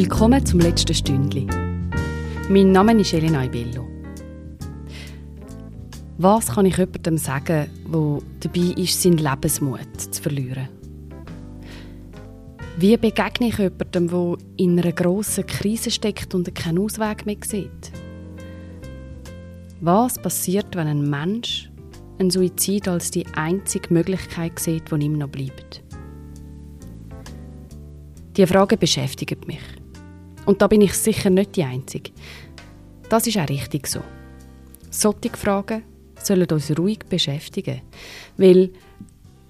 Willkommen zum letzten Stündli. Mein Name ist Elena Ibello. Was kann ich jemandem sagen, der dabei ist, seinen Lebensmut zu verlieren? Wie begegne ich jemandem, der in einer grossen Krise steckt und keinen Ausweg mehr sieht? Was passiert, wenn ein Mensch einen Suizid als die einzige Möglichkeit sieht, die ihm noch bleibt? Die Frage beschäftigt mich. Und da bin ich sicher nicht die Einzige. Das ist auch richtig so. Solche Fragen sollen uns ruhig beschäftigen, weil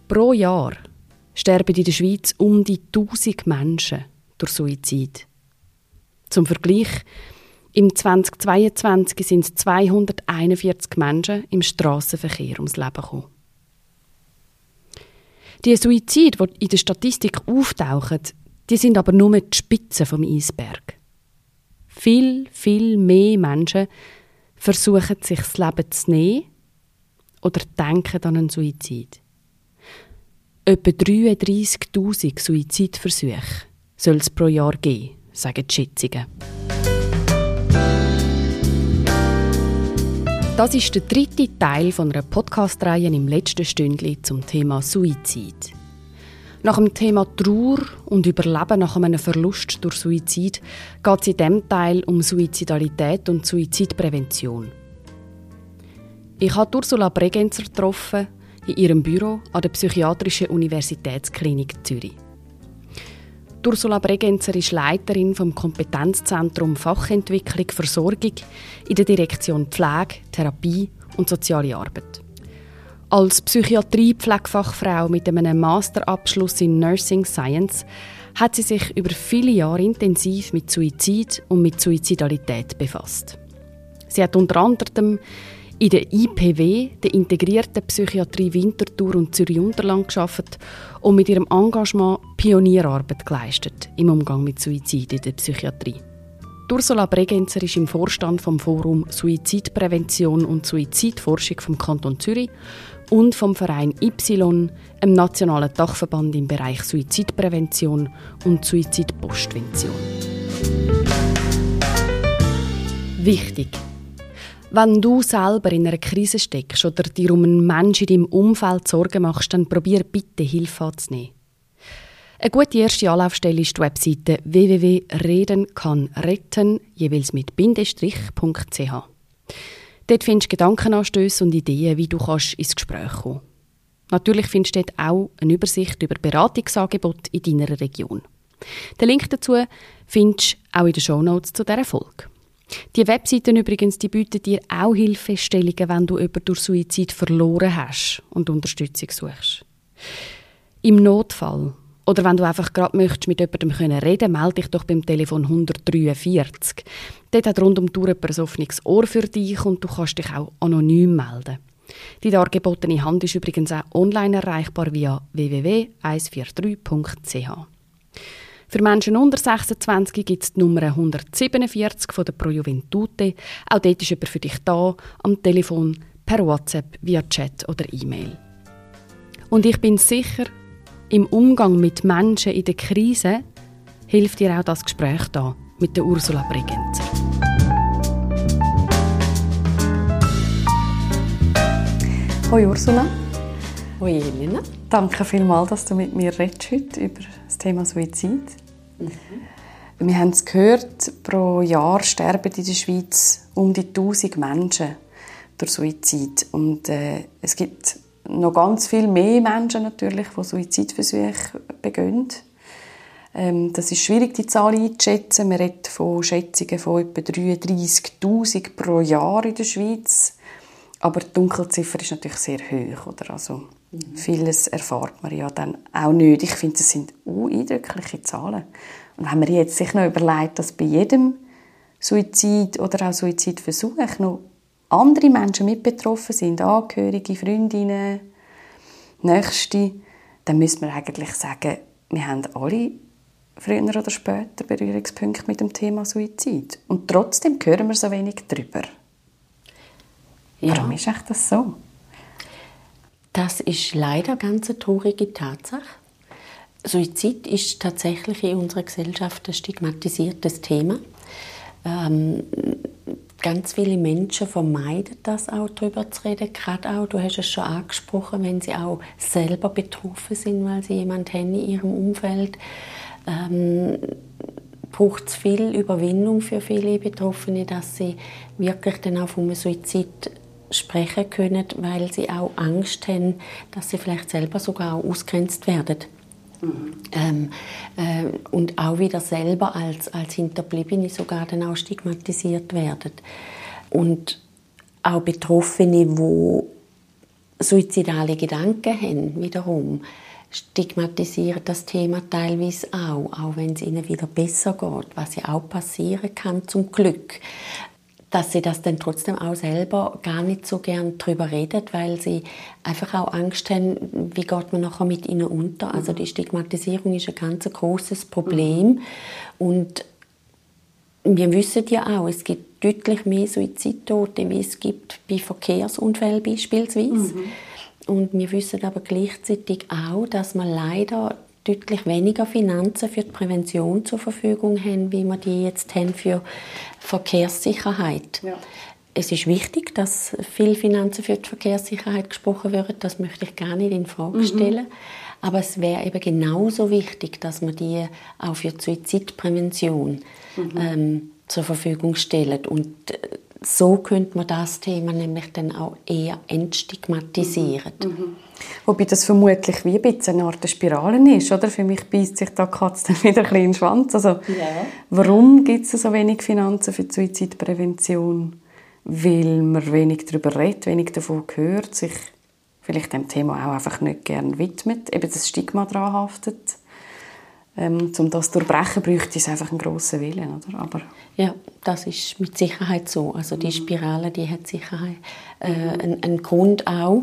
pro Jahr sterben in der Schweiz um die 1000 Menschen durch Suizid. Zum Vergleich, im 2022 sind es 241 Menschen im Straßenverkehr ums Leben gekommen. Die Suizide, die in der Statistik auftauchen, die sind aber nur die Spitze vom Eisberg. Viel, viel mehr Menschen versuchen sich das Leben zu nehmen oder denken an einen Suizid. Etwa 33.000 Suizidversuche soll es pro Jahr geben, sagen die Schätzungen. Das ist der dritte Teil von einer Podcast-Reihe im letzten Stündli zum Thema Suizid. Nach dem Thema Trauer und Überleben nach einem Verlust durch Suizid geht es in diesem Teil um Suizidalität und Suizidprävention. Ich habe Ursula Bregenzer getroffen in ihrem Büro an der Psychiatrischen Universitätsklinik Zürich. Ursula Bregenzer ist Leiterin vom Kompetenzzentrum Fachentwicklung Versorgung in der Direktion Pflege, Therapie und soziale Arbeit. Als Psychiatrie-Pflegefachfrau mit einem Masterabschluss in Nursing Science hat sie sich über viele Jahre intensiv mit Suizid und mit Suizidalität befasst. Sie hat unter anderem in der IPW, der integrierten Psychiatrie Winterthur und Zürich-Unterland geschafft und mit ihrem Engagement Pionierarbeit geleistet im Umgang mit Suizid in der Psychiatrie. Ursula Bregenzer ist im Vorstand vom Forum Suizidprävention und Suizidforschung vom Kanton Zürich und vom Verein Y, einem nationalen Dachverband im Bereich Suizidprävention und Suizidpostvention. Wichtig wenn du selber in einer Krise steckst oder dir um einen Menschen in deinem Umfeld Sorgen machst, dann probier bitte Hilfe anzunehmen. Eine gute erste Anlaufstelle ist die Webseite www.redenkannretten, jeweils mit bindestrich.ch. Dort findest du Gedankenanstöße und Ideen, wie du kannst ins Gespräch kommen Natürlich findest du dort auch eine Übersicht über Beratungsangebote in deiner Region. Den Link dazu findest du auch in den Shownotes zu dieser Folge. Die Webseiten übrigens, die bieten dir auch Hilfestellungen, wenn du jemanden durch Suizid verloren hast und Unterstützung suchst. Im Notfall oder wenn du einfach gerade möchtest mit jemandem können reden, melde dich doch beim Telefon 143. Dort hat rund um die Uhr ein offenes Ohr für dich und du kannst dich auch anonym melden. Die dargebotene Hand ist übrigens auch online erreichbar via www.143.ch. Für Menschen unter 26 gibt es die Nummer 147 von der Pro Juventute. Auch dort ist jemand für dich da, am Telefon, per WhatsApp, via Chat oder E-Mail. Und ich bin sicher, im Umgang mit Menschen in der Krise hilft dir auch das Gespräch da mit der Ursula Bregenzer. Hoi Ursula. Hoi Elena. Danke vielmals, dass du mit mir redest heute über das Thema Suizid. Mhm. Wir haben es gehört, pro Jahr sterben in der Schweiz um die 1000 Menschen durch Suizid. Und äh, es gibt noch ganz viel mehr Menschen natürlich, die Suizidversuche begehen. Ähm, das ist schwierig, die Zahl einzuschätzen. Man redet von Schätzungen von etwa 33'000 pro Jahr in der Schweiz. Aber die Dunkelziffer ist natürlich sehr hoch. Oder? Also, mhm. Vieles erfahrt man ja dann auch nicht. Ich finde, das sind eindrückliche Zahlen. Und wenn man jetzt sich noch überlegt, dass bei jedem Suizid oder auch Suizidversuch noch andere Menschen mit betroffen sind, Angehörige, Freundinnen, Nächste, dann müsste man eigentlich sagen, wir haben alle früher oder später Berührungspunkte mit dem Thema Suizid. Und trotzdem hören wir so wenig darüber. Ja. Warum ist das so? Das ist leider ganz eine traurige Tatsache. Suizid ist tatsächlich in unserer Gesellschaft ein stigmatisiertes Thema. Ähm, ganz viele Menschen vermeiden das auch, darüber zu reden. Gerade auch, du hast es schon angesprochen, wenn sie auch selber betroffen sind, weil sie jemanden haben in ihrem Umfeld. Ähm, braucht es viel Überwindung für viele Betroffene, dass sie wirklich dann auch vom Suizid sprechen können, weil sie auch Angst haben, dass sie vielleicht selber sogar ausgrenzt werden. Mhm. Ähm, äh, und auch wieder selber als, als Hinterbliebene sogar dann auch stigmatisiert werden. Und auch Betroffene, die suizidale Gedanken haben, wiederum, stigmatisieren das Thema teilweise auch, auch wenn es ihnen wieder besser geht, was ja auch passieren kann zum Glück dass sie das dann trotzdem auch selber gar nicht so gern drüber redet, weil sie einfach auch Angst haben, wie geht man nachher mit ihnen unter. Also die Stigmatisierung ist ein ganz großes Problem mhm. und wir wissen ja auch, es gibt deutlich mehr Suizidtote, wie es gibt bei Verkehrsunfällen beispielsweise. Mhm. Und wir wissen aber gleichzeitig auch, dass man leider deutlich weniger Finanzen für die Prävention zur Verfügung haben, wie wir die jetzt haben für Verkehrssicherheit. Ja. Es ist wichtig, dass viel Finanzen für die Verkehrssicherheit gesprochen werden. Das möchte ich gar nicht in Frage mhm. stellen. Mhm. Aber es wäre eben genauso wichtig, dass man die auch für die Suizidprävention mhm. ähm, zur Verfügung stellt. Und äh, so könnte man das Thema nämlich dann auch eher entstigmatisieren. Mhm. Mhm. Wobei das vermutlich wie ein bisschen eine Art Spirale ist, oder? Für mich beißt sich da Katze dann wieder ein bisschen in den Schwanz. Also, ja. warum gibt es so wenig Finanzen für die Suizidprävention? Weil man wenig darüber redet, wenig davon hört, sich vielleicht dem Thema auch einfach nicht gerne widmet, eben das Stigma daran haftet. Ähm, um das zu durchbrechen, bräuchte es einfach einen grossen Willen, oder? Aber ja, das ist mit Sicherheit so. Also die Spirale, die hat sicher äh, einen, einen Grund auch.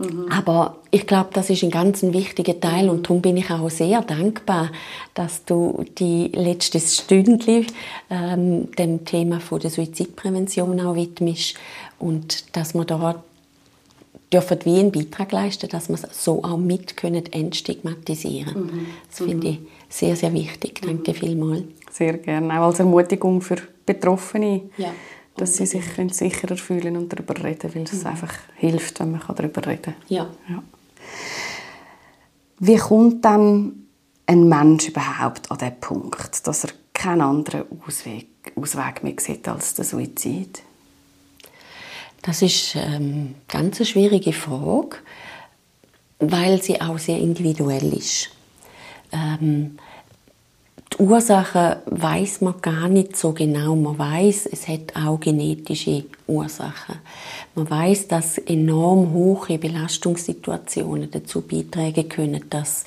Mhm. Aber ich glaube, das ist ein ganz wichtiger Teil und darum bin ich auch sehr dankbar, dass du die letzte Stündli ähm, dem Thema von der Suizidprävention auch widmest und dass wir da dürfen wie einen Beitrag leisten, dass wir es so auch mit können entstigmatisieren. Mhm. Das finde ich sehr, sehr wichtig. Danke mhm. vielmals. Sehr gerne. Auch als Ermutigung für Betroffene. Ja dass sie sich sicherer fühlen und darüber reden, weil es mhm. einfach hilft, wenn man darüber reden kann. Ja. ja. Wie kommt dann ein Mensch überhaupt an den Punkt, dass er keinen anderen Ausweg, Ausweg mehr sieht als der Suizid? Das ist ähm, ganz eine schwierige Frage, weil sie auch sehr individuell ist. Ähm, die Ursachen weiß man gar nicht so genau. Man weiß, es hat auch genetische Ursachen. Man weiß, dass enorm hohe Belastungssituationen dazu beitragen können, dass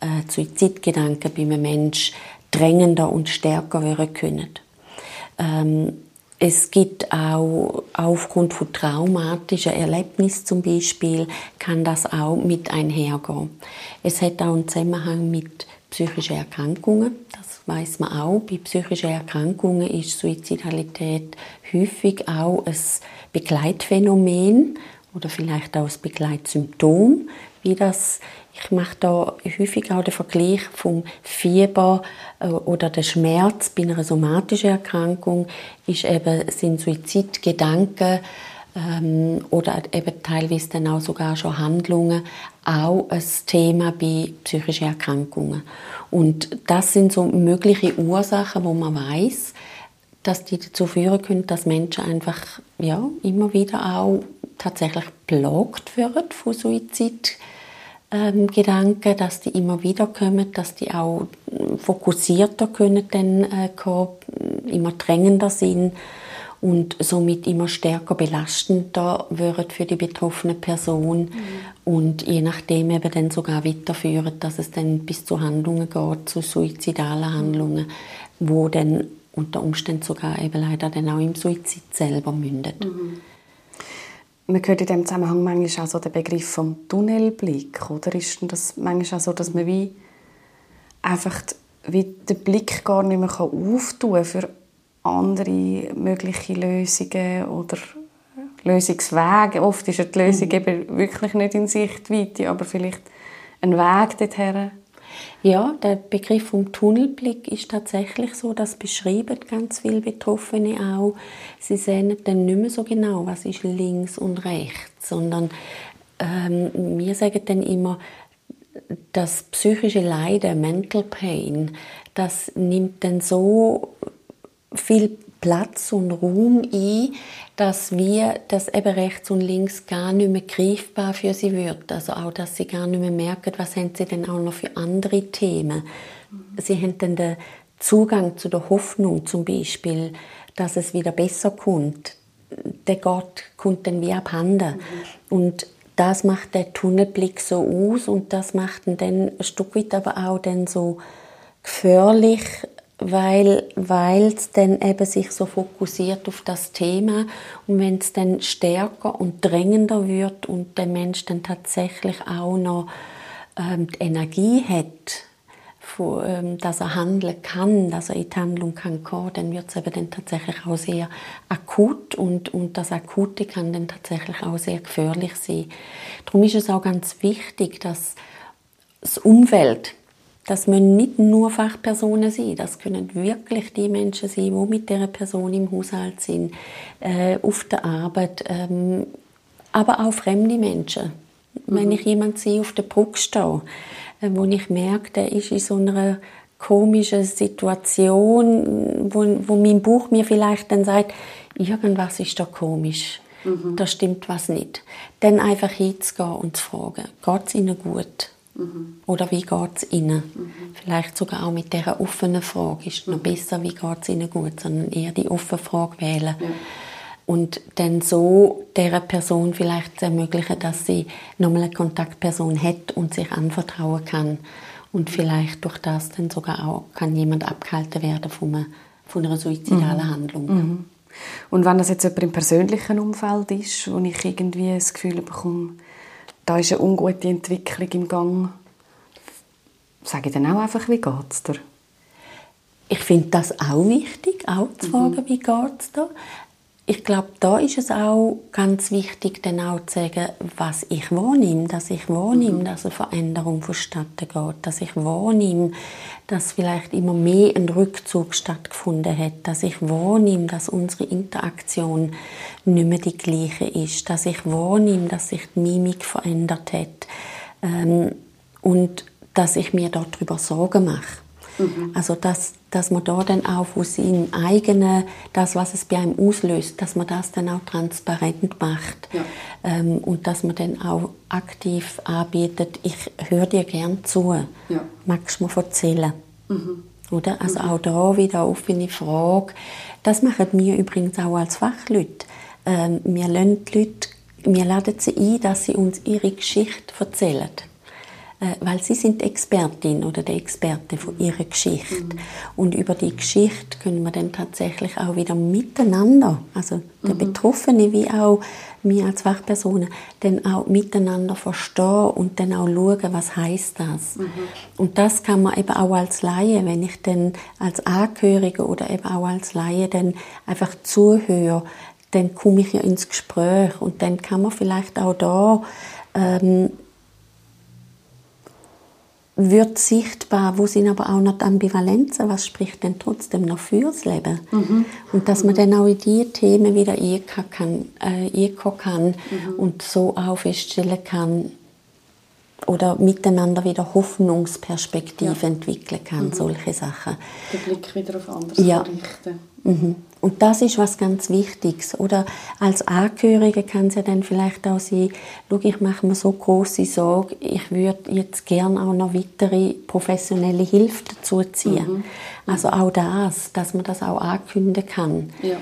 äh, Suizidgedanken bei einem Menschen drängender und stärker werden können. Ähm, es gibt auch aufgrund von traumatischen Erlebnissen zum Beispiel, kann das auch mit einhergehen. Es hat auch einen Zusammenhang mit psychischen Erkrankungen. Das weiß man auch. Bei psychischen Erkrankungen ist Suizidalität häufig auch ein Begleitphänomen oder vielleicht auch ein Begleitsymptom, wie das ich mache da häufig auch den Vergleich vom Fieber äh, oder der Schmerz bei einer somatischen Erkrankung ist eben sind Suizidgedanken ähm, oder eben teilweise dann auch sogar schon Handlungen auch ein Thema bei psychischen Erkrankungen. Und das sind so mögliche Ursachen, wo man weiß, dass die dazu führen können, dass Menschen einfach ja, immer wieder auch tatsächlich plagt werden von Suizidgedanken, ähm, dass die immer wieder kommen, dass die auch fokussierter können dann äh, immer drängender sind und somit immer stärker belastender wird für die betroffene Person mhm. und je nachdem eben dann sogar weiterführen, dass es dann bis zu Handlungen geht, zu suizidalen Handlungen, wo dann unter Umständen sogar eben leider dann auch im Suizid selber mündet. Mhm. Man hört in diesem Zusammenhang manchmal auch so den Begriff vom Tunnelblick, oder ist das manchmal auch so, dass man wie einfach wie den Blick gar nicht mehr auftun kann für andere mögliche Lösungen oder Lösungswege. Oft ist die Lösung mhm. eben wirklich nicht in Sichtweite, aber vielleicht ein Weg dorthin Ja, der Begriff vom Tunnelblick ist tatsächlich so, das beschreiben ganz viele Betroffene auch. Sie sehen dann nicht mehr so genau, was ist links und rechts, sondern ähm, wir sagen dann immer, das psychische Leiden, Mental Pain, das nimmt dann so viel Platz und Raum ein, dass wir, dass eben rechts und links gar nicht mehr greifbar für sie wird. Also auch, dass sie gar nicht mehr merken, was haben sie denn auch noch für andere Themen. Sie haben dann den Zugang zu der Hoffnung zum Beispiel, dass es wieder besser kommt. Der Gott kommt dann wie abhanden. Und das macht der Tunnelblick so aus und das macht ihn dann ein Stück weit aber auch dann so gefährlich, weil es dann eben sich so fokussiert auf das Thema und wenn es dann stärker und drängender wird und der Mensch dann tatsächlich auch noch ähm, die Energie hat, von, ähm, dass er handeln kann, dass er in die Handlung kann kommen, dann wird es eben dann tatsächlich auch sehr akut und, und das Akute kann dann tatsächlich auch sehr gefährlich sein. Darum ist es auch ganz wichtig, dass das Umfeld das müssen nicht nur Fachpersonen sein, das können wirklich die Menschen sein, die mit der Person im Haushalt sind, äh, auf der Arbeit, ähm, aber auch fremde Menschen. Mhm. Wenn ich jemanden sehe auf der Brücke stehe, äh, wo ich merke, der ist in so einer komischen Situation, wo, wo mein Buch mir vielleicht dann sagt, irgendwas ist da komisch. Mhm. Da stimmt was nicht. Dann einfach hinzugehen und zu fragen, geht es Ihnen gut? Mhm. Oder wie geht es ihnen? Mhm. Vielleicht sogar auch mit dieser offenen Frage. Ist es noch mhm. besser, wie geht es ihnen gut? Sondern eher die offene Frage wählen. Ja. Und dann so dieser Person vielleicht ermöglichen, dass sie nochmal eine Kontaktperson hat und sich anvertrauen kann. Und vielleicht durch das dann sogar auch kann jemand abgehalten werden von einer, von einer suizidalen mhm. Handlung. Mhm. Und wenn das jetzt jemand im persönlichen Umfeld ist, wo ich irgendwie das Gefühl bekomme, da ist eine ungute Entwicklung im Gang. Sage ich dann auch einfach, wie geht es dir? Ich finde das auch wichtig, auch zu fragen, mhm. wie geht es dir ich glaube, da ist es auch ganz wichtig, dann auch zu sagen, was ich wahrnehme, dass ich wahrnehme, mhm. dass eine Veränderung vonstatten geht, dass ich wahrnehme, dass vielleicht immer mehr ein Rückzug stattgefunden hat, dass ich wahrnehme, dass unsere Interaktion nicht mehr die gleiche ist, dass ich wahrnehme, dass sich die Mimik verändert hat ähm, und dass ich mir darüber Sorgen mache. Mhm. Also dass, dass man da dann auch aus seinem eigenen, das, was es bei einem auslöst, dass man das dann auch transparent macht. Ja. Ähm, und dass man dann auch aktiv anbietet, ich höre dir gern zu. Ja. Magst du mir erzählen? Mhm. Oder? Also mhm. auch da wieder offene Frage. Das machen wir übrigens auch als Fachleute. Ähm, wir die Leute, wir laden sie ein, dass sie uns ihre Geschichte erzählen. Äh, weil sie sind Expertin oder der Experte von ihrer Geschichte. Mhm. Und über die Geschichte können wir dann tatsächlich auch wieder miteinander, also der mhm. Betroffene wie auch wir als Fachpersonen, dann auch miteinander verstehen und dann auch schauen, was heißt das. Mhm. Und das kann man eben auch als Laie, wenn ich dann als Angehörige oder eben auch als Laie dann einfach zuhöre, dann komme ich ja ins Gespräch und dann kann man vielleicht auch da ähm, wird sichtbar, wo sind aber auch noch die Ambivalenzen, was spricht denn trotzdem noch fürs Leben? Mhm. Und dass man dann auch in diese Themen wieder einkommen kann, äh, kann mhm. und so auch feststellen kann oder miteinander wieder Hoffnungsperspektive ja. entwickeln kann, mhm. solche Sachen. Den Blick wieder auf anderes ja. richten. Und das ist was ganz Wichtiges. Oder als Angehörige kann es ja dann vielleicht auch sein, schau, ich mache mir so große Sorge, ich würde jetzt gerne auch noch weitere professionelle Hilfe dazu ziehen. Mhm. Also auch das, dass man das auch ankündigen kann. Ja.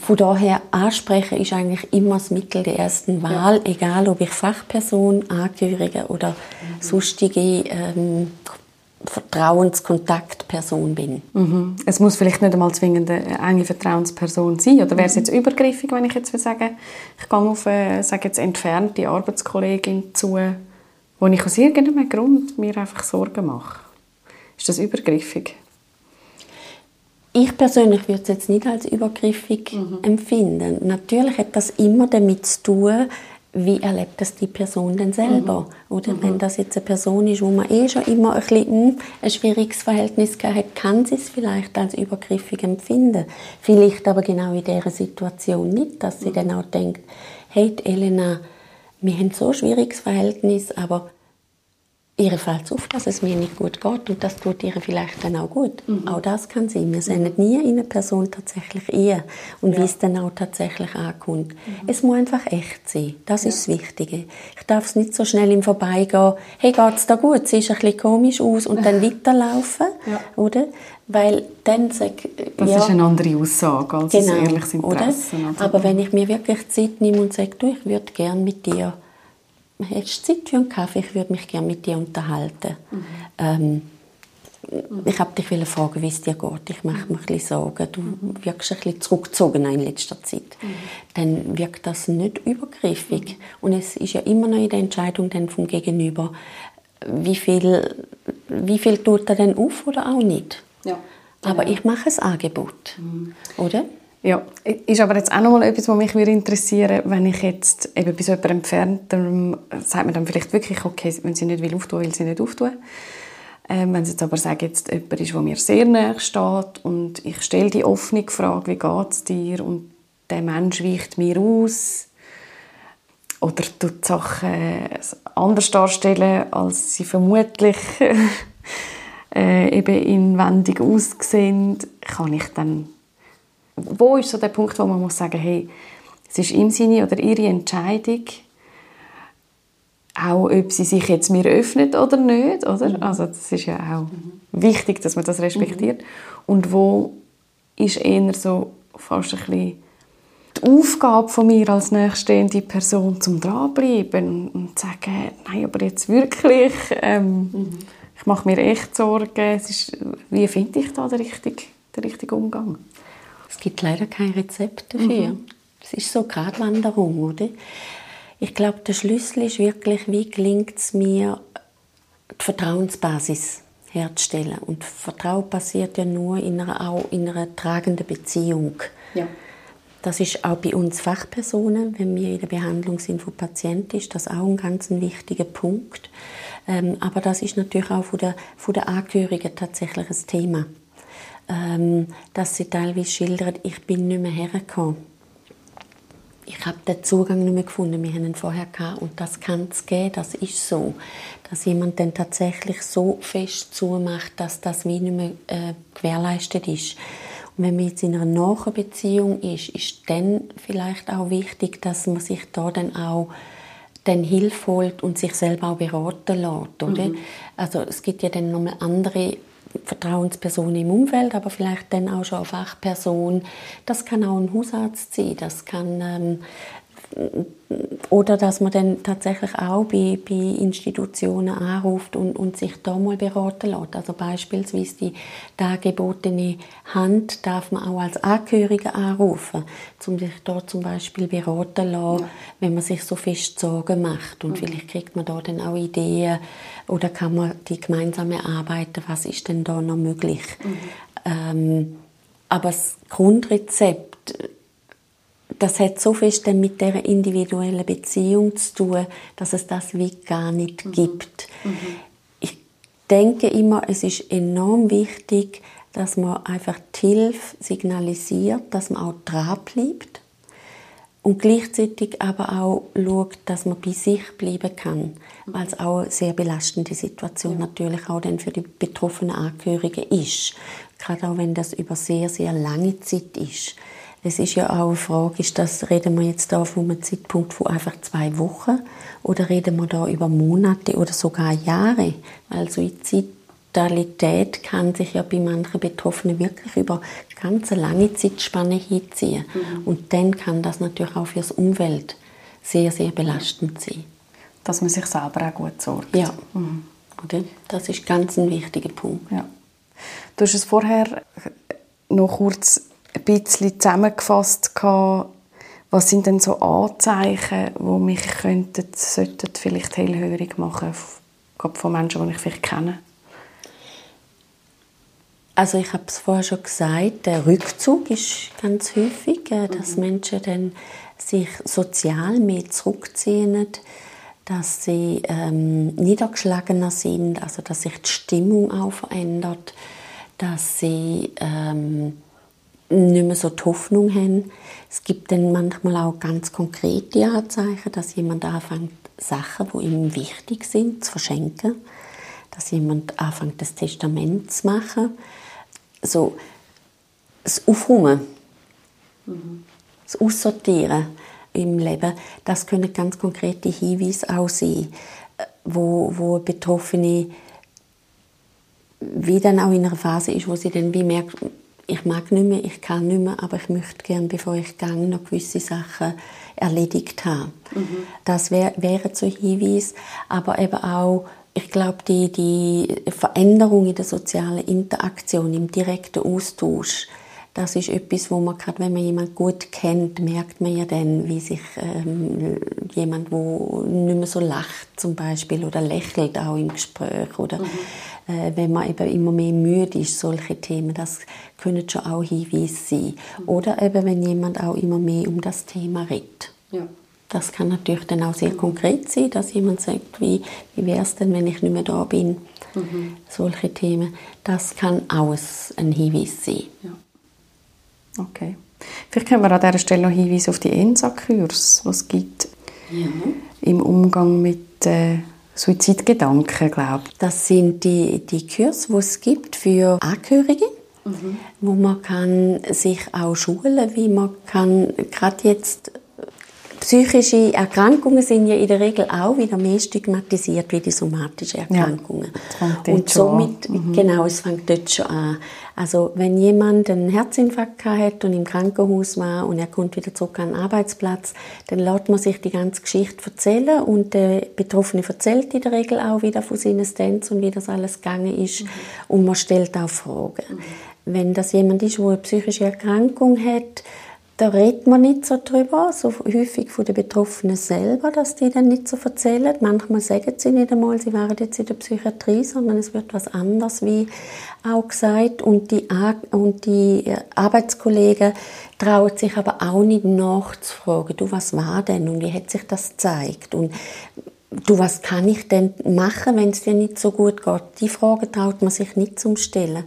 Von daher ansprechen ist eigentlich immer das Mittel der ersten Wahl, ja. egal ob ich Fachperson, Angehörige oder mhm. sonstige ähm, Vertrauenskontaktperson bin. Mhm. Es muss vielleicht nicht einmal zwingend eine enge Vertrauensperson sein. Oder wäre es jetzt übergriffig, wenn ich jetzt sage, ich gehe auf eine sage jetzt entfernte Arbeitskollegin zu, wo ich aus irgendeinem Grund mir einfach Sorgen mache? Ist das übergriffig? Ich persönlich würde es jetzt nicht als übergriffig mhm. empfinden. Natürlich hat das immer damit zu tun, wie erlebt das die Person denn selber? Mhm. Oder mhm. wenn das jetzt eine Person ist, wo man eh schon immer ein, bisschen, hm, ein schwieriges Verhältnis hat, kann sie es vielleicht als übergriffig empfinden. Vielleicht aber genau in dieser Situation nicht, dass sie mhm. dann auch denkt, hey Elena, wir haben so ein schwieriges Verhältnis, aber ihr fällt auf, dass es mir nicht gut geht und das tut ihr vielleicht dann auch gut. Mhm. Auch das kann sein. Wir sehen nie in eine Person tatsächlich ein und ja. wie es dann auch tatsächlich ankommt. Mhm. Es muss einfach echt sein. Das ja. ist das Wichtige. Ich darf es nicht so schnell im Vorbeigehen, hey, geht's da gut? Siehst ein bisschen komisch aus und dann weiterlaufen, ja. oder? Weil dann sag, Das ja, ist eine andere Aussage als genau, ein ehrliches Interesse. Oder? Aber wenn ich mir wirklich Zeit nehme und sage, du, ich würde gerne mit dir Hättest du Zeit für einen Kaffee? Ich würde mich gerne mit dir unterhalten. Mhm. Ähm, ich habe dich fragen, wie es dir geht. Ich mache mir ein bisschen Sorgen. Du wirkst ein bisschen zurückgezogen in letzter Zeit. Mhm. Dann wirkt das nicht übergriffig. Und es ist ja immer noch in der Entscheidung dann vom Gegenüber, wie viel, wie viel tut er denn auf oder auch nicht. Ja. Aber ich mache ein Angebot, mhm. oder? Ja, ist aber jetzt auch noch mal etwas, was mich interessieren wenn ich jetzt eben bei so jemandem entfernt, dann sagt man dann vielleicht wirklich, okay, wenn sie nicht will auftun, will sie nicht auftun. Ähm, wenn sie jetzt aber sagen, jetzt jemand ist, der mir sehr nahe steht und ich stelle die offene Frage, wie geht es dir? Und der Mensch weicht mir aus. Oder tut Sachen anders darstellen, als sie vermutlich äh, eben inwendig aussehen, kann ich dann wo ist so der Punkt, wo man muss sagen, hey, es ist im Sinne oder ihre Entscheidung, auch ob sie sich jetzt mir öffnet oder nicht, oder? Mhm. Also das ist ja auch mhm. wichtig, dass man das respektiert. Mhm. Und wo ist eher so fast ein bisschen die Aufgabe von mir als nächststehende Person zum dranbleiben und zu sagen, nein, aber jetzt wirklich, ähm, mhm. ich mache mir echt Sorgen. Es ist, wie finde ich da den richtigen, den richtigen Umgang? Es gibt leider kein Rezept dafür. Mhm. Es ist so Gratwanderung, oder? Ich glaube, der Schlüssel ist wirklich, wie gelingt es mir, die Vertrauensbasis herzustellen. Und Vertrauen passiert ja nur in einer, auch in einer tragenden Beziehung. Ja. Das ist auch bei uns Fachpersonen, wenn wir in der Behandlung sind von Patienten, ist das auch ein ganz wichtiger Punkt. Ähm, aber das ist natürlich auch von der, von der Angehörigen tatsächlich ein Thema ähm, dass sie teilweise schildern, ich bin nicht mehr hergekommen. Ich habe den Zugang nicht mehr gefunden. Wir haben ihn vorher gehabt und das kann es geben, das ist so. Dass jemand dann tatsächlich so fest zumacht, dass das wie nicht mehr äh, gewährleistet ist. Und wenn man jetzt in einer nahen Beziehung ist, ist dann vielleicht auch wichtig, dass man sich da dann auch dann Hilfe holt und sich selber auch beraten lässt, oder? Mhm. Also es gibt ja dann nochmal andere Vertrauensperson im Umfeld, aber vielleicht dann auch schon eine Fachperson. Das kann auch ein Hausarzt sein, das kann ähm, oder dass man dann tatsächlich auch bei, bei Institutionen anruft und, und sich da mal beraten lässt. Also beispielsweise die dargebotene Hand darf man auch als Angehörige anrufen, um sich da zum Beispiel beraten lassen, ja. wenn man sich so fest Sorgen macht. Und okay. vielleicht kriegt man da dann auch Ideen oder kann man die gemeinsam erarbeiten, was ist denn da noch möglich. Mhm. Ähm, aber das Grundrezept das hat so fest mit der individuellen Beziehung zu tun, dass es das wie gar nicht mhm. gibt. Mhm. Ich denke immer, es ist enorm wichtig, dass man einfach die Hilfe signalisiert, dass man auch dran bleibt und gleichzeitig aber auch schaut, dass man bei sich bleiben kann, weil es auch eine sehr belastende Situation ja. natürlich auch dann für die betroffenen Angehörigen ist. Gerade auch wenn das über sehr, sehr lange Zeit ist. Es ist ja auch eine Frage, ist das, reden wir jetzt da von einem Zeitpunkt von einfach zwei Wochen oder reden wir da über Monate oder sogar Jahre? Weil Suizidalität kann sich ja bei manchen Betroffenen wirklich über eine ganz lange Zeitspanne hinziehen. Mhm. Und dann kann das natürlich auch für das Umfeld sehr, sehr belastend sein. Dass man sich selber auch gut sorgt. Ja, mhm. oder? das ist ganz ein wichtiger Punkt. Ja. Du hast es vorher noch kurz ein bisschen zusammengefasst, was sind denn so Anzeichen, die mich könnten, sollten vielleicht hellhörig machen, gerade von Menschen, die ich vielleicht kenne? Also ich habe es vorher schon gesagt, der Rückzug ist ganz häufig, äh, dass mhm. Menschen dann sich sozial mehr zurückziehen, dass sie ähm, niedergeschlagener sind, also dass sich die Stimmung auch verändert, dass sie ähm, nicht mehr so die Hoffnung haben. Es gibt dann manchmal auch ganz konkrete Anzeichen, dass jemand anfängt, Sachen, die ihm wichtig sind, zu verschenken. Dass jemand anfängt, das Testament zu machen. So, das Aufräumen, mhm. das Aussortieren im Leben, das können ganz konkrete Hinweise auch sein, wo, wo Betroffene wie dann auch in einer Phase ist, wo sie dann wie merkt, ich mag nicht mehr, ich kann nicht mehr, aber ich möchte gerne, bevor ich gehe, noch gewisse Sachen erledigt haben. Mhm. Das wär, wäre so Hinweis, aber eben auch, ich glaube, die, die Veränderung in der sozialen Interaktion, im direkten Austausch, das ist etwas, wo man gerade, wenn man jemanden gut kennt, merkt man ja dann, wie sich ähm, jemand, wo nicht mehr so lacht zum Beispiel oder lächelt auch im Gespräch oder mhm wenn man eben immer mehr müde ist, solche Themen, das können schon auch Hinweise sein. Oder eben, wenn jemand auch immer mehr um das Thema redet. Ja. Das kann natürlich dann auch sehr konkret sein, dass jemand sagt, wie, wie wäre es denn, wenn ich nicht mehr da bin? Mhm. Solche Themen. Das kann auch ein Hinweis sein. Ja. Okay. Vielleicht können wir an dieser Stelle noch Hinweise auf die ENSA-Kurs, die es gibt ja. im Umgang mit äh, Suizidgedanken, glaube ich. Das sind die, die Kurse, die es gibt für Angehörige. Mhm. wo man kann sich auch schulen, wie man kann gerade jetzt psychische Erkrankungen sind ja in der Regel auch wieder mehr stigmatisiert wie die somatischen Erkrankungen. Ja, und somit, mhm. genau, es fängt dort schon an. Also wenn jemand einen Herzinfarkt hat und im Krankenhaus war und er kommt wieder zurück an den Arbeitsplatz, dann lässt man sich die ganze Geschichte erzählen und der Betroffene erzählt in der Regel auch wieder von seinen Stents und wie das alles gegangen ist mhm. und man stellt auch Fragen. Mhm. Wenn das jemand ist, der eine psychische Erkrankung hat, da redet man nicht so drüber, so häufig von den Betroffenen selber, dass die dann nicht so erzählen. Manchmal sagen sie nicht einmal, sie wären jetzt in der Psychiatrie, sondern es wird was anderes wie auch gesagt. Und die, und die äh, Arbeitskollegen trauen sich aber auch nicht nachzufragen, du, was war denn und wie hat sich das gezeigt? Und du, was kann ich denn machen, wenn es dir nicht so gut geht? Die Frage traut man sich nicht zum Stellen.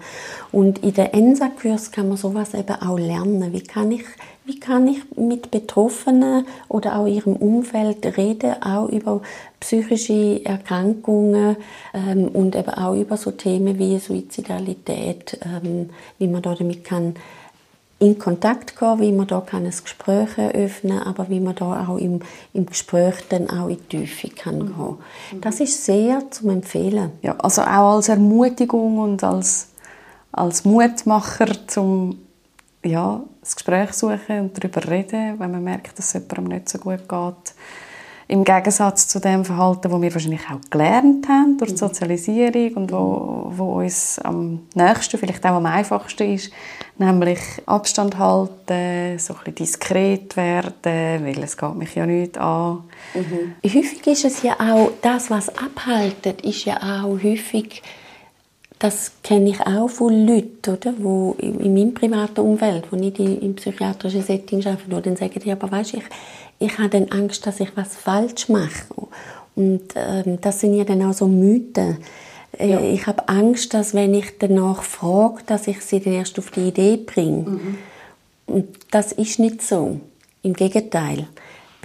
Und in der ENSA-Kurs kann man sowas eben auch lernen. Wie kann ich, wie kann ich mit Betroffenen oder auch ihrem Umfeld reden, auch über psychische Erkrankungen ähm, und eben auch über so Themen wie Suizidalität, ähm, wie man da damit kann in Kontakt gehen, wie man da kann ein Gespräch eröffnen kann, aber wie man da auch im, im Gespräch dann auch in die Tiefe kann mhm. gehen. Mhm. Das ist sehr zu empfehlen. Ja, also auch als Ermutigung und als, als Mutmacher zum ja, das Gespräch suchen und darüber reden, wenn man merkt, dass es jemandem nicht so gut geht im Gegensatz zu dem Verhalten, das wir wahrscheinlich auch gelernt haben durch die mhm. Sozialisierung und wo, wo uns am nächsten, vielleicht auch am einfachsten ist, nämlich Abstand halten, so ein bisschen diskret werden, weil es geht mich ja nicht an. Mhm. Häufig ist es ja auch, das, was abhaltet, ist ja auch häufig das kenne ich auch von Leuten, oder, wo in meinem privaten Umfeld, wo nicht im psychiatrischen Setting arbeite, dann sagen die, aber weißt, ich, ich habe dann Angst, dass ich was falsch mache. Und ähm, das sind ja dann auch so Mythen. Äh, ja. Ich habe Angst, dass wenn ich danach frage, dass ich sie dann erst auf die Idee bringe. Mhm. Und das ist nicht so. Im Gegenteil.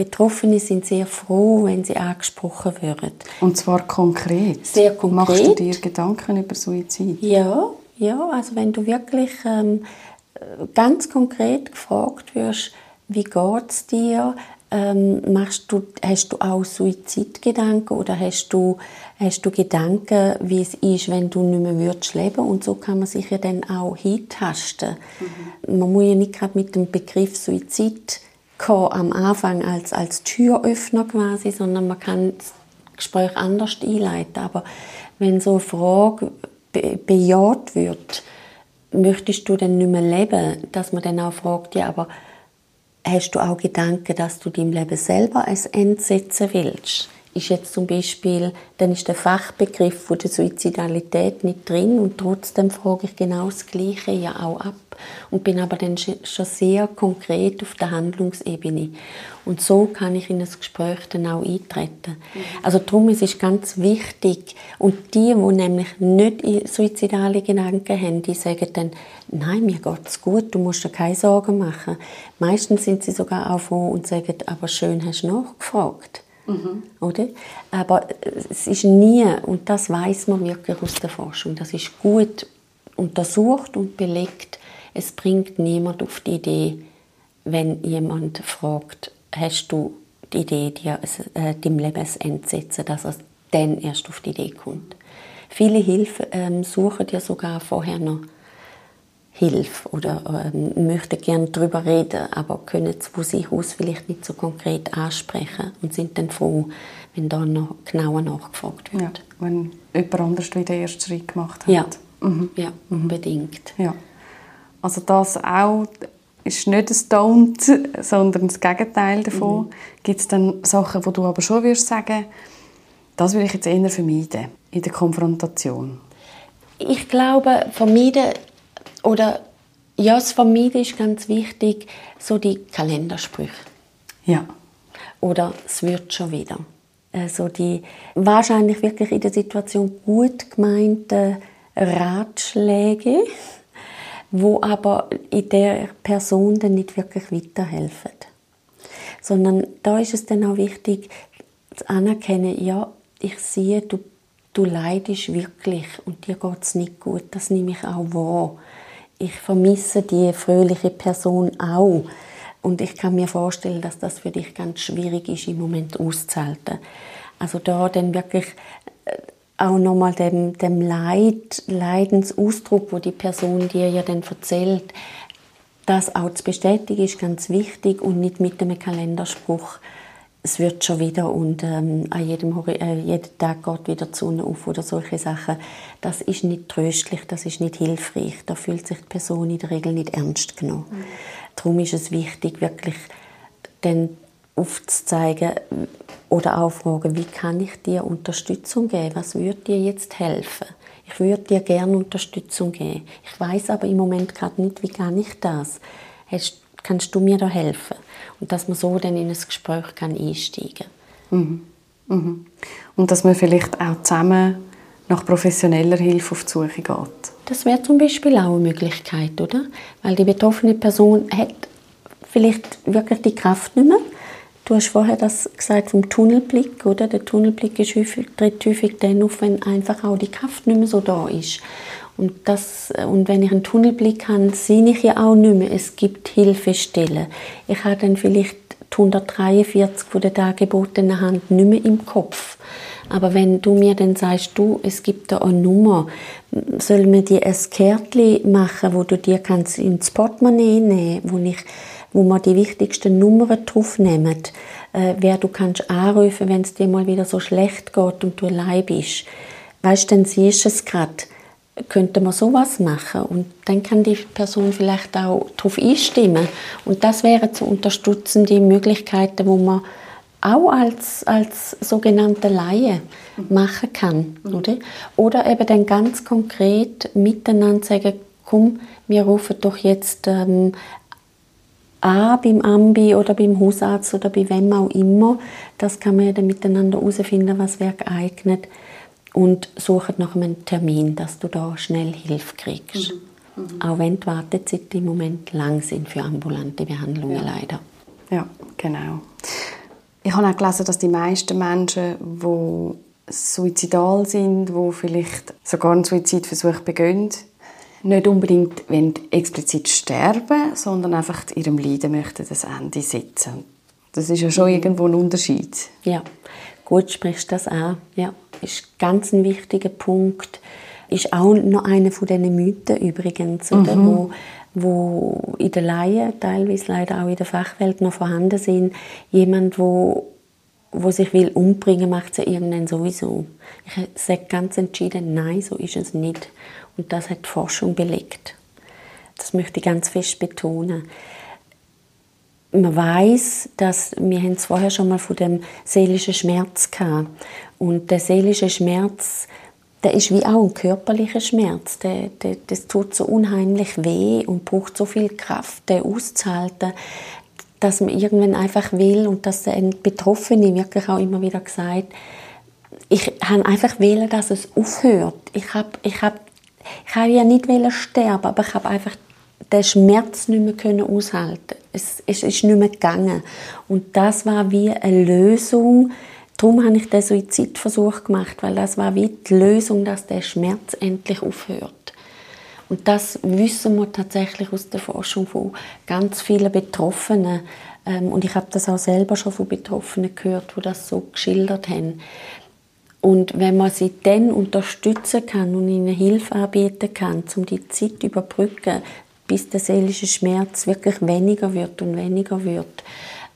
Betroffene sind sehr froh, wenn sie angesprochen werden. Und zwar konkret? Sehr konkret. Machst du dir Gedanken über Suizid? Ja, ja. Also wenn du wirklich ähm, ganz konkret gefragt wirst, wie geht es dir, ähm, machst du, hast du auch Suizidgedanken oder hast du, hast du Gedanken, wie es ist, wenn du nicht mehr würdest leben und so kann man sich ja dann auch hintasten. Mhm. Man muss ja nicht gerade mit dem Begriff Suizid kommen, am Anfang als, als Türöffner quasi, sondern man kann das Gespräch anders einleiten. Aber wenn so eine Frage be bejaht wird, möchtest du denn nicht mehr leben, dass man dann auch fragt, ja, aber Hast du auch Gedanken, dass du deinem Leben selber ein Ende setzen willst? Ist jetzt zum Beispiel, dann ist der Fachbegriff von der Suizidalität nicht drin und trotzdem frage ich genau das Gleiche ja auch ab. Und bin aber dann schon sehr konkret auf der Handlungsebene. Und so kann ich in das Gespräch dann auch eintreten. Mhm. Also darum ist es ganz wichtig. Und die, die nämlich nicht suizidale Gedanken haben, die sagen dann, nein, mir geht es gut, du musst dir keine Sorgen machen. Meistens sind sie sogar auch froh und sagen, aber schön hast du nachgefragt. Mhm. Oder? Aber es ist nie, und das weiß man wirklich aus der Forschung, das ist gut untersucht und belegt, es bringt niemand auf die Idee, wenn jemand fragt, hast du die Idee, dir äh, dem Lebensende setzen, dass er dann erst auf die Idee kommt. Viele Hilfe ähm, suchen ja sogar vorher noch Hilfe oder ähm, möchten gerne darüber reden, aber können es von sich aus vielleicht nicht so konkret ansprechen und sind dann froh, wenn da noch genauer nachgefragt wird. Ja, wenn jemand anders wieder den ersten Schritt gemacht hat. Ja, mhm. ja unbedingt. Ja. Also das auch ist nicht ein Don't, sondern das Gegenteil davon. Mhm. Gibt es dann Sachen, wo du aber schon würdest sagen, das will ich jetzt eher vermeiden in der Konfrontation? Ich glaube, vermeiden oder ja, das Vermeiden ist ganz wichtig, so die Kalendersprüche. Ja. Oder es wird schon wieder. Also die wahrscheinlich wirklich in der Situation gut gemeinten Ratschläge, wo aber in der Person dann nicht wirklich weiterhelfen. Sondern da ist es dann auch wichtig, zu anerkennen, ja, ich sehe, du, du leidest wirklich und dir geht es nicht gut. Das nehme ich auch wahr. Ich vermisse die fröhliche Person auch. Und ich kann mir vorstellen, dass das für dich ganz schwierig ist, im Moment auszuhalten. Also da dann wirklich äh, auch nochmal dem, dem Leid, Leidensausdruck, wo die Person dir ja dann erzählt, das auch zu bestätigen, ist ganz wichtig und nicht mit dem Kalenderspruch, es wird schon wieder und ähm, an jedem, äh, jeden Tag geht wieder die Sonne auf oder solche Sachen. Das ist nicht tröstlich, das ist nicht hilfreich. Da fühlt sich die Person in der Regel nicht ernst genommen. Mhm. Darum ist es wichtig, wirklich dann aufzuzeigen oder auch fragen, wie kann ich dir Unterstützung geben? Was würde dir jetzt helfen? Ich würde dir gerne Unterstützung geben. Ich weiß aber im Moment gerade nicht, wie kann ich das? Hast, kannst du mir da helfen? Und dass man so dann in ein Gespräch kann einsteigen kann. Mhm. Mhm. Und dass man vielleicht auch zusammen nach professioneller Hilfe auf die Suche geht. Das wäre zum Beispiel auch eine Möglichkeit, oder? Weil die betroffene Person hat vielleicht wirklich die Kraft nicht mehr Du hast vorher das gesagt vom Tunnelblick, oder? Der Tunnelblick ist häufig, tritt häufig dann auf, wenn einfach auch die Kraft nicht mehr so da ist. Und, das, und wenn ich einen Tunnelblick habe, sehe ich ja auch nicht mehr, es gibt Hilfestellen. Ich habe dann vielleicht die 143 von den dargebotenen Hand nicht mehr im Kopf. Aber wenn du mir dann sagst, du, es gibt da eine Nummer, soll man dir ein Kärtchen machen, wo du dir kannst ins Portemonnaie nehmen, wo ich wo man die wichtigsten Nummern draufnehmen, äh, wer du kannst anrufen, wenn es dir mal wieder so schlecht geht und du allein bist. Weißt, dann siehst du es gerade. Könnte man sowas machen und dann kann die Person vielleicht auch darauf einstimmen. Und das wären so unterstützende Möglichkeiten, wo man auch als, als sogenannte Laie machen kann. Oder? oder eben dann ganz konkret miteinander sagen, komm, wir rufen doch jetzt ähm, an beim Ambi oder beim Hausarzt oder bei wem auch immer. Das kann man ja dann miteinander herausfinden, was wäre geeignet und suchen nach einem Termin, dass du da schnell Hilfe kriegst. Mhm. Mhm. Auch wenn die Wartezeiten im Moment lang sind für ambulante Behandlungen ja. leider. Ja, genau. Ich habe auch gelesen, dass die meisten Menschen, die suizidal sind, die vielleicht sogar einen Suizidversuch begehen, nicht unbedingt explizit sterben, sondern einfach ihrem Leiden möchten das Ende setzen. Das ist ja schon mhm. irgendwo ein Unterschied. Ja, gut sprichst du das an. Ja, ist ganz ein wichtiger Punkt. Ist auch noch einer von diesen Mythen übrigens, oder, mhm. wo, wo in der Laie, teilweise leider auch in der Fachwelt noch vorhanden sind. Jemand, wo wo sich will umbringen, macht sie irgendwann sowieso. Ich sage ganz entschieden, nein, so ist es nicht. Und das hat die Forschung belegt. Das möchte ich ganz fest betonen. Man weiß, dass wir haben es vorher schon mal von dem seelischen Schmerz gehabt. Und der seelische Schmerz der ist wie auch ein körperlicher Schmerz. Der, der, das tut so unheimlich weh und braucht so viel Kraft, den auszuhalten, dass man irgendwann einfach will und dass der Betroffene wirklich auch immer wieder gesagt ich habe einfach wählen, dass es aufhört. Ich habe ich hab, ich hab ja nicht sterben, aber ich habe einfach den Schmerz nicht mehr aushalten. Es, es ist nicht mehr gegangen. Und das war wie eine Lösung, Darum habe ich den Suizidversuch gemacht, weil das war wie die Lösung, dass der Schmerz endlich aufhört. Und das wissen wir tatsächlich aus der Forschung von ganz vielen Betroffenen. Ähm, und ich habe das auch selber schon von Betroffenen gehört, die das so geschildert haben. Und wenn man sie dann unterstützen kann und ihnen Hilfe anbieten kann, um die Zeit zu überbrücken, bis der seelische Schmerz wirklich weniger wird und weniger wird.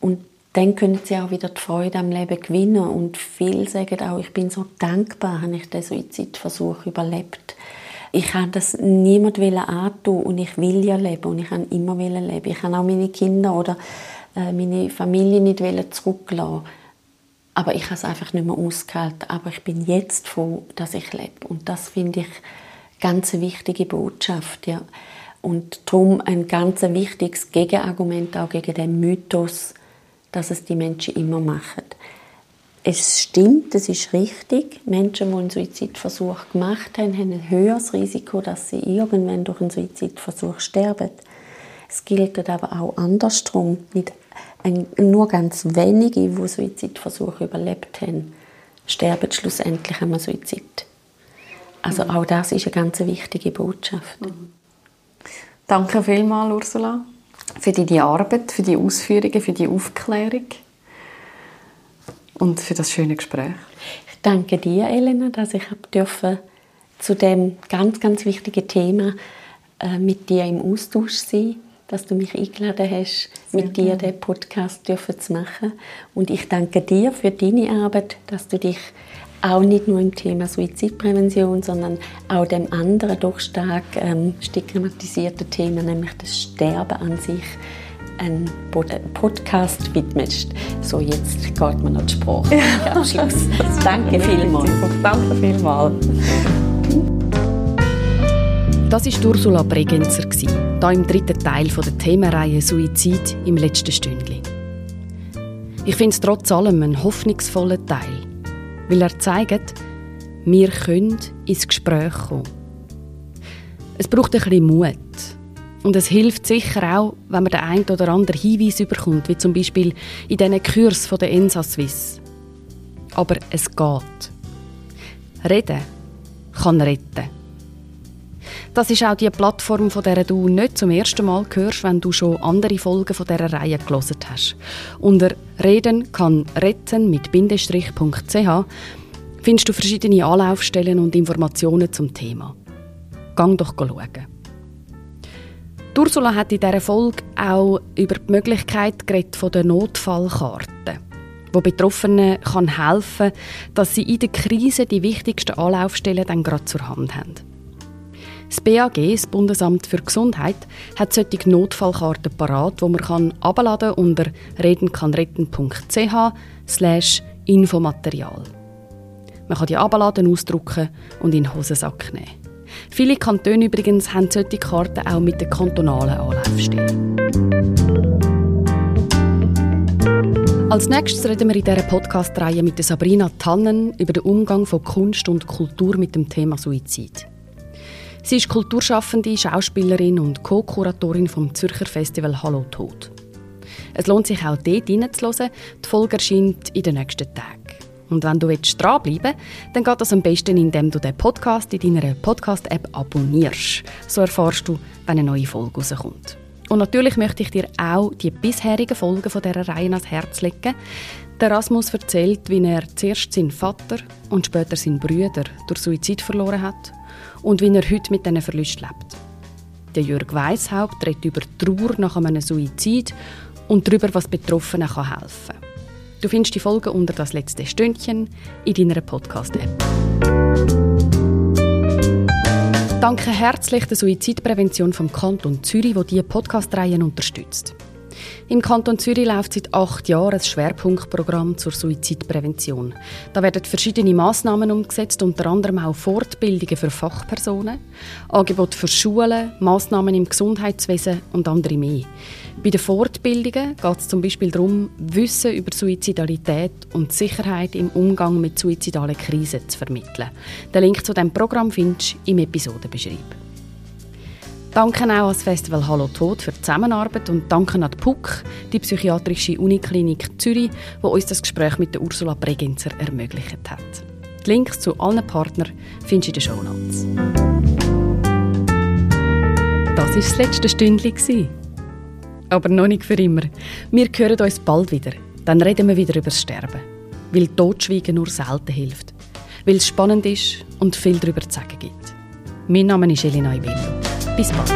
Und dann können sie auch wieder die Freude am Leben gewinnen. Und viele sagen auch, ich bin so dankbar, habe ich den Suizidversuch überlebt. Ich habe das niemand antun und ich will ja leben und ich habe immer leben. Ich habe auch meine Kinder oder äh, meine Familie nicht zurücklassen. Aber ich habe es einfach nicht mehr ausgehalten. Aber ich bin jetzt froh, dass ich lebe. Und das finde ich ganz eine wichtige Botschaft. Ja. Und darum ein ganz wichtiges Gegenargument auch gegen den Mythos, dass es die Menschen immer machen. Es stimmt, es ist richtig. Menschen, die einen Suizidversuch gemacht haben, haben ein höheres Risiko, dass sie irgendwann durch einen Suizidversuch sterben. Es gilt aber auch andersrum. Nicht ein, nur ganz wenige, die Suizidversuche überlebt haben, sterben schlussendlich am Suizid. Also mhm. auch das ist eine ganz wichtige Botschaft. Mhm. Danke vielmals, Ursula für deine Arbeit, für die Ausführungen, für die Aufklärung und für das schöne Gespräch. Ich danke dir, Elena, dass ich dürfen zu dem ganz, ganz wichtigen Thema äh, mit dir im Austausch sein dass du mich eingeladen hast, Sehr mit dir den Podcast dürfen zu machen. Und ich danke dir für deine Arbeit, dass du dich auch nicht nur im Thema Suizidprävention, sondern auch dem anderen doch stark ähm, stigmatisierten Thema, nämlich das Sterben an sich, einen Podcast widmest. So, jetzt geht mir noch die Sprache. Abschluss. Danke vielmals. Danke vielmals. Das war Ursula Bregenzer, hier im dritten Teil der Themenreihe Suizid im letzten Stündchen. Ich finde es trotz allem einen hoffnungsvollen Teil weil er zeigt, wir können ins Gespräch kommen. Es braucht ein bisschen Mut. Und es hilft sicher auch, wenn man den einen oder anderen Hinweis überkommt, wie zum Beispiel in diesen Kurs von der ENSA Swiss. Aber es geht. Reden kann retten. Das ist auch die Plattform, von der du nicht zum ersten Mal hörst, wenn du schon andere Folgen von dieser Reihe gelesen hast. Unter Reden kann retten mit bindestrich.ch findest du verschiedene Anlaufstellen und Informationen zum Thema. Gang doch schauen. Ursula hat in dieser Folge auch über die Möglichkeit geredet von der Notfallkarte, wo Betroffenen kann helfen, dass sie in der Krise die wichtigsten Anlaufstellen dann gerade zur Hand haben. Das BAG, das Bundesamt für Gesundheit, hat solche Notfallkarten parat, wo man kann abladen unter redenkannretten.ch Infomaterial. Man kann die abladen, ausdrucken und in den Hosensack nehmen. Viele Kantone übrigens haben solche Karten auch mit den kantonalen Anlaufstellen. Als nächstes reden wir in dieser Podcast-Reihe mit Sabrina Tannen über den Umgang von Kunst und Kultur mit dem Thema Suizid. Sie ist Kulturschaffende, Schauspielerin und Co-Kuratorin vom Zürcher Festival Hallo Tod. Es lohnt sich auch dort hineinzuhören. Die Folge erscheint in den nächsten Tagen. Und wenn du dranbleiben willst, dann geht das am besten, indem du den Podcast in deiner Podcast-App abonnierst. So erfährst du, wenn eine neue Folge rauskommt. Und natürlich möchte ich dir auch die bisherigen Folgen von dieser Reihe ans Herz legen. Der Erasmus erzählt, wie er zuerst seinen Vater und später seinen Brüder durch Suizid verloren hat und wie er heute mit diesen Verlusten lebt. Der Jörg Weishaupt redet über Trauer nach einem Suizid und darüber, was Betroffenen helfen kann. Du findest die Folge unter das letzte Stündchen in deiner Podcast-App. Danke herzlich der Suizidprävention vom Kanton Zürich, wo diese Podcast-Reihen unterstützt. Im Kanton Zürich läuft seit acht Jahren ein Schwerpunktprogramm zur Suizidprävention. Da werden verschiedene Massnahmen umgesetzt, unter anderem auch Fortbildungen für Fachpersonen, Angebote für Schulen, Massnahmen im Gesundheitswesen und andere mehr. Bei den Fortbildungen geht es zum Beispiel darum, Wissen über Suizidalität und Sicherheit im Umgang mit suizidalen Krisen zu vermitteln. Den Link zu diesem Programm findest du im Episodenbeschreibung. Danke auch an das Festival Hallo Tod für die Zusammenarbeit und danke an die PUC, die Psychiatrische Uniklinik Zürich, wo uns das Gespräch mit der Ursula Bregenzer ermöglicht hat. Die Links zu allen Partnern findest du in den Show Notes. Das war das letzte Stündchen. Aber noch nicht für immer. Wir hören uns bald wieder. Dann reden wir wieder über das Sterben. Weil Totschweigen nur selten hilft. Weil es spannend ist und viel darüber zu sagen gibt. Mein Name ist Elena Ibello. Bis bald.